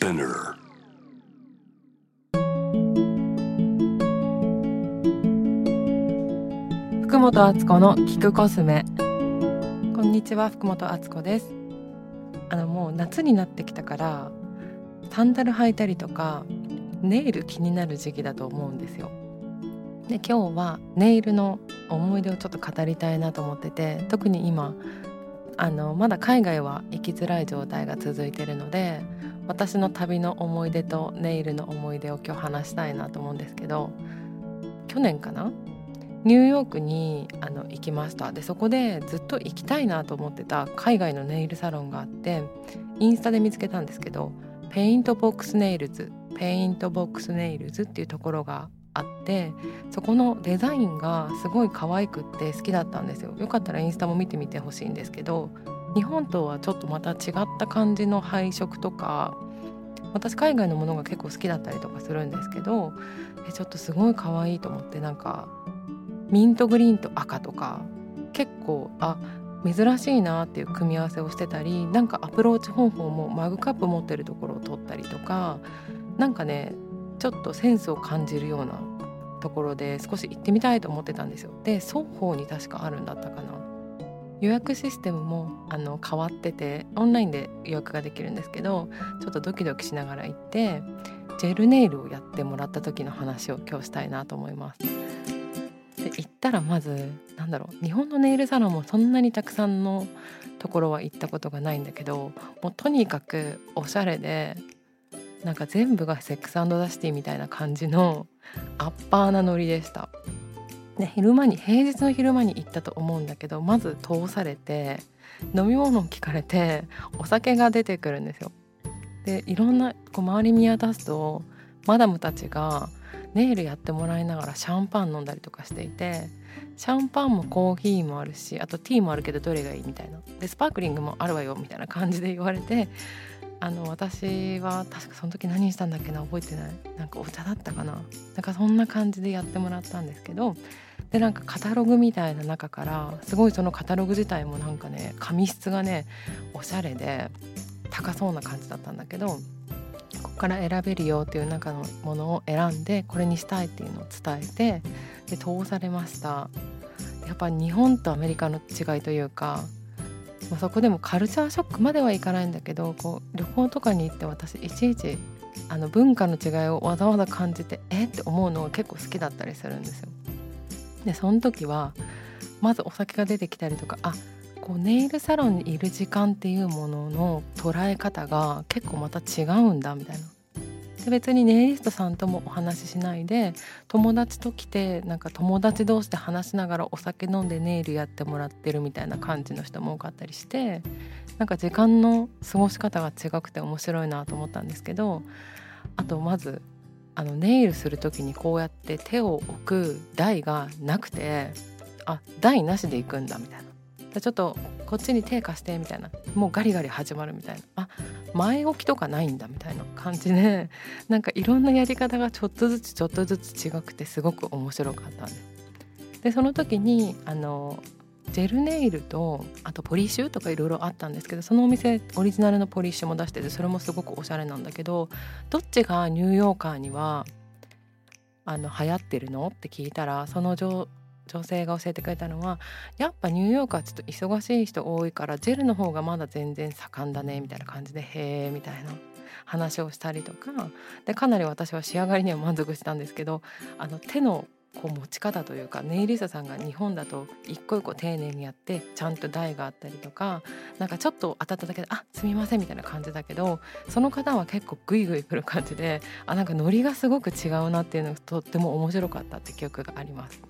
Spinner. 福本敦子の聞くコスメこんにちは福本敦子ですあのもう夏になってきたからサンダル履いたりとかネイル気になる時期だと思うんですよで今日はネイルの思い出をちょっと語りたいなと思ってて特に今あのまだ海外は行きづらい状態が続いてるので私の旅の思い出とネイルの思い出を今日話したいなと思うんですけど去年かな？ニューヨークにあの行きました。でそこでずっと行きたいなと思ってた海外のネイルサロンがあってインスタで見つけたんですけど Paintbox Nails Paintbox Nails っていうところがあってそこのデザインがすごい可愛くって好きだったんですよ。よかったらインスタも見てみてほしいんですけど日本とはちょっとまた違った感じの配色とか私海外のものが結構好きだったりとかするんですけどちょっとすごい可愛いと思ってなんかミントグリーンと赤とか結構あ珍しいなっていう組み合わせをしてたりなんかアプローチ方法もマグカップ持ってるところを取ったりとかなんかねちょっとセンスを感じるようなところで少し行ってみたいと思ってたんですよ。で双方に確かあるんだったかな。予約システムもあの変わっててオンラインで予約ができるんですけどちょっとドキドキしながら行ってジェルネイルをやってもらった時の話を今日したいなと思います。で行ったらまずなんだろう日本のネイルサロンもそんなにたくさんのところは行ったことがないんだけどもうとにかくおしゃれでなんか全部がセックスダシティみたいな感じのアッパーなノリでした。ね、昼間に平日の昼間に行ったと思うんだけどまず通されて飲み物を聞かれてお酒が出てくるんですよ。でいろんなこう周り見渡すとマダムたちがネイルやってもらいながらシャンパン飲んだりとかしていてシャンパンもコーヒーもあるしあとティーもあるけどどれがいいみたいな。でスパークリングもあるわよみたいな感じで言われてあの私は確かその時何したんだっけな覚えてない。なんかお茶だったかな。なんかそんな感じでやってもらったんですけどでなんかカタログみたいな中からすごいそのカタログ自体もなんかね紙質がねおしゃれで高そうな感じだったんだけどここから選べるよっていう中のものを選んでこれにしたいっていうのを伝えてで通されましたやっぱ日本とアメリカの違いというか、まあ、そこでもカルチャーショックまではいかないんだけどこう旅行とかに行って私いちいちあの文化の違いをわざわざ感じてえって思うのが結構好きだったりするんですよ。でその時はまずお酒が出てきたりとかあこうネイルサロンにいる時間っていうものの捉え方が結構また違うんだみたいな。で別にネイリストさんともお話ししないで友達と来てなんか友達同士で話しながらお酒飲んでネイルやってもらってるみたいな感じの人も多かったりしてなんか時間の過ごし方が違くて面白いなと思ったんですけどあとまずあのネイルする時にこうやって手を置く台がなくてあ台なしで行くんだみたいな。ちょっとこっちに手貸してみたいなもうガリガリ始まるみたいなあ前置きとかないんだみたいな感じで なんかいろんなやり方がちょっとずつちょっとずつ違くてすごく面白かったんです。でその時にあのジェルネイルとあとポリッシュとかいろいろあったんですけどそのお店オリジナルのポリッシュも出しててそれもすごくおしゃれなんだけどどっちがニューヨーカーにはあの流行ってるの？って聞いたらその女女性が教えてくれたのはやっぱニューヨークはちょっと忙しい人多いからジェルの方がまだ全然盛んだねみたいな感じでへえみたいな話をしたりとかでかなり私は仕上がりには満足したんですけどあの手のこう持ち方というかネイリストさんが日本だと一個一個丁寧にやってちゃんと台があったりとかなんかちょっと当たっただけで「あすみません」みたいな感じだけどその方は結構グイグイくる感じであなんかノリがすごく違うなっていうのがとっても面白かったって記憶があります。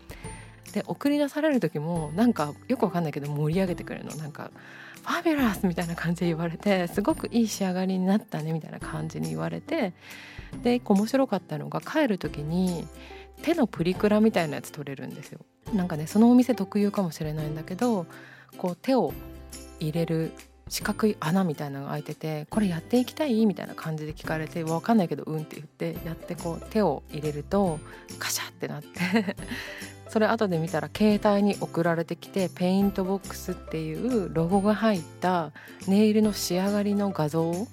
で送り出される時もなんかよくわかんないけど盛り上げてくれるのなんか「ファビュラス!」みたいな感じで言われてすごくいい仕上がりになったねみたいな感じに言われてで一個面白かったのが帰る時に手のプリクラみたいなやつ取れるんですよ。なんかねそのお店特有かもしれないんだけどこう手を入れる四角い穴みたいなのが開いてて「これやっていきたい?」みたいな感じで聞かれて「分かんないけどうん」って言ってやってこう手を入れるとカシャってなって それ後で見たら携帯に送られてきて Paintbox っていうロゴが入ったネイルの仕上がりの画像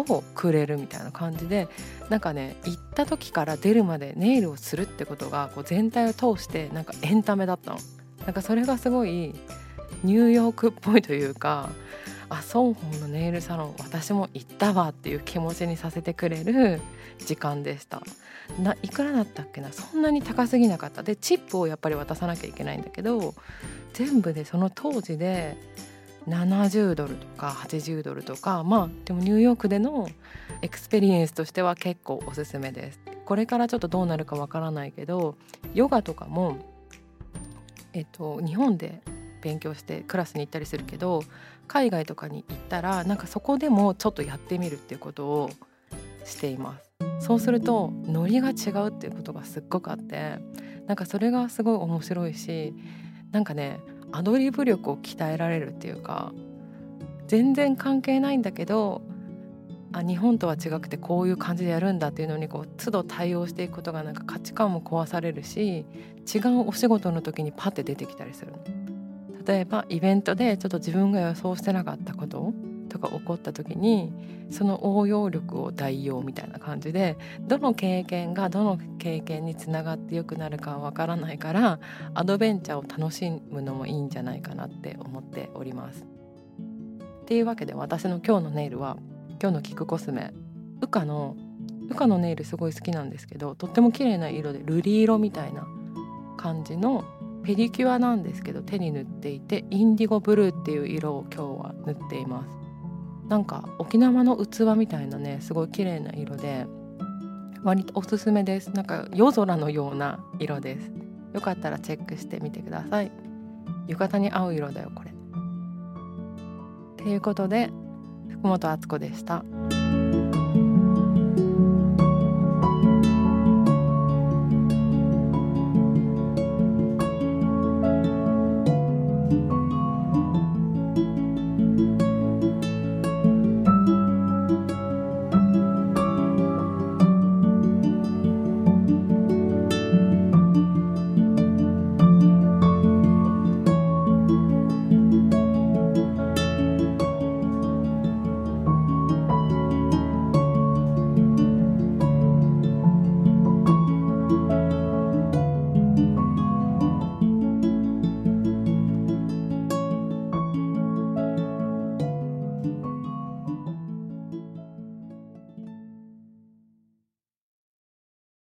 をくれるみたいな感じでなんかね行った時から出るまでネイルをするってことがこう全体を通してなんかエンタメだったの。なんかそれがすごいニューヨークっぽいというかあ双方のネイルサロン私も行ったわっていう気持ちにさせてくれる時間でした。いくらだったっけな？そんなに高すぎなかった。でチップをやっぱり渡さなきゃいけないんだけど全部でその当時で70ドルとか80ドルとかまあでもニューヨークでの experience としては結構おすすめです。これからちょっとどうなるかわからないけどヨガとかもえっと日本で勉強してクラスに行ったりするけど海外とかに行ったらなんかそこでもちょっとやってみるっていうことをしています。そうするとノリが違うっていうことがすっごくあってなんかそれがすごい面白いしなんかねアドリブ力を鍛えられるっていうか全然関係ないんだけどあ日本とは違くてこういう感じでやるんだっていうのにこう都度対応していくことがなんか価値観も壊されるし違うお仕事の時にパッて出てきたりする例えばイベントでちょっと自分が予想してなかったこととか起こった時にその応用力を代用みたいな感じでどの経験がどの経験につながってよくなるかはわからないからアドベンチャーを楽しむのもいいんじゃないかなって思っております。っていうわけで私の今日のネイルは今日のキクコスメウカのウカのネイルすごい好きなんですけどとっても綺麗な色で瑠璃色みたいな感じのペディキュアなんですけど手に塗っていてインディゴブルーっていう色を今日は塗っていますなんか沖縄の器みたいなねすごい綺麗な色で割とおすすめです。なんか夜空のような色です。よかったらチェックしてみてください。浴衣に合う色だよこれ。ということで福本敦子でした。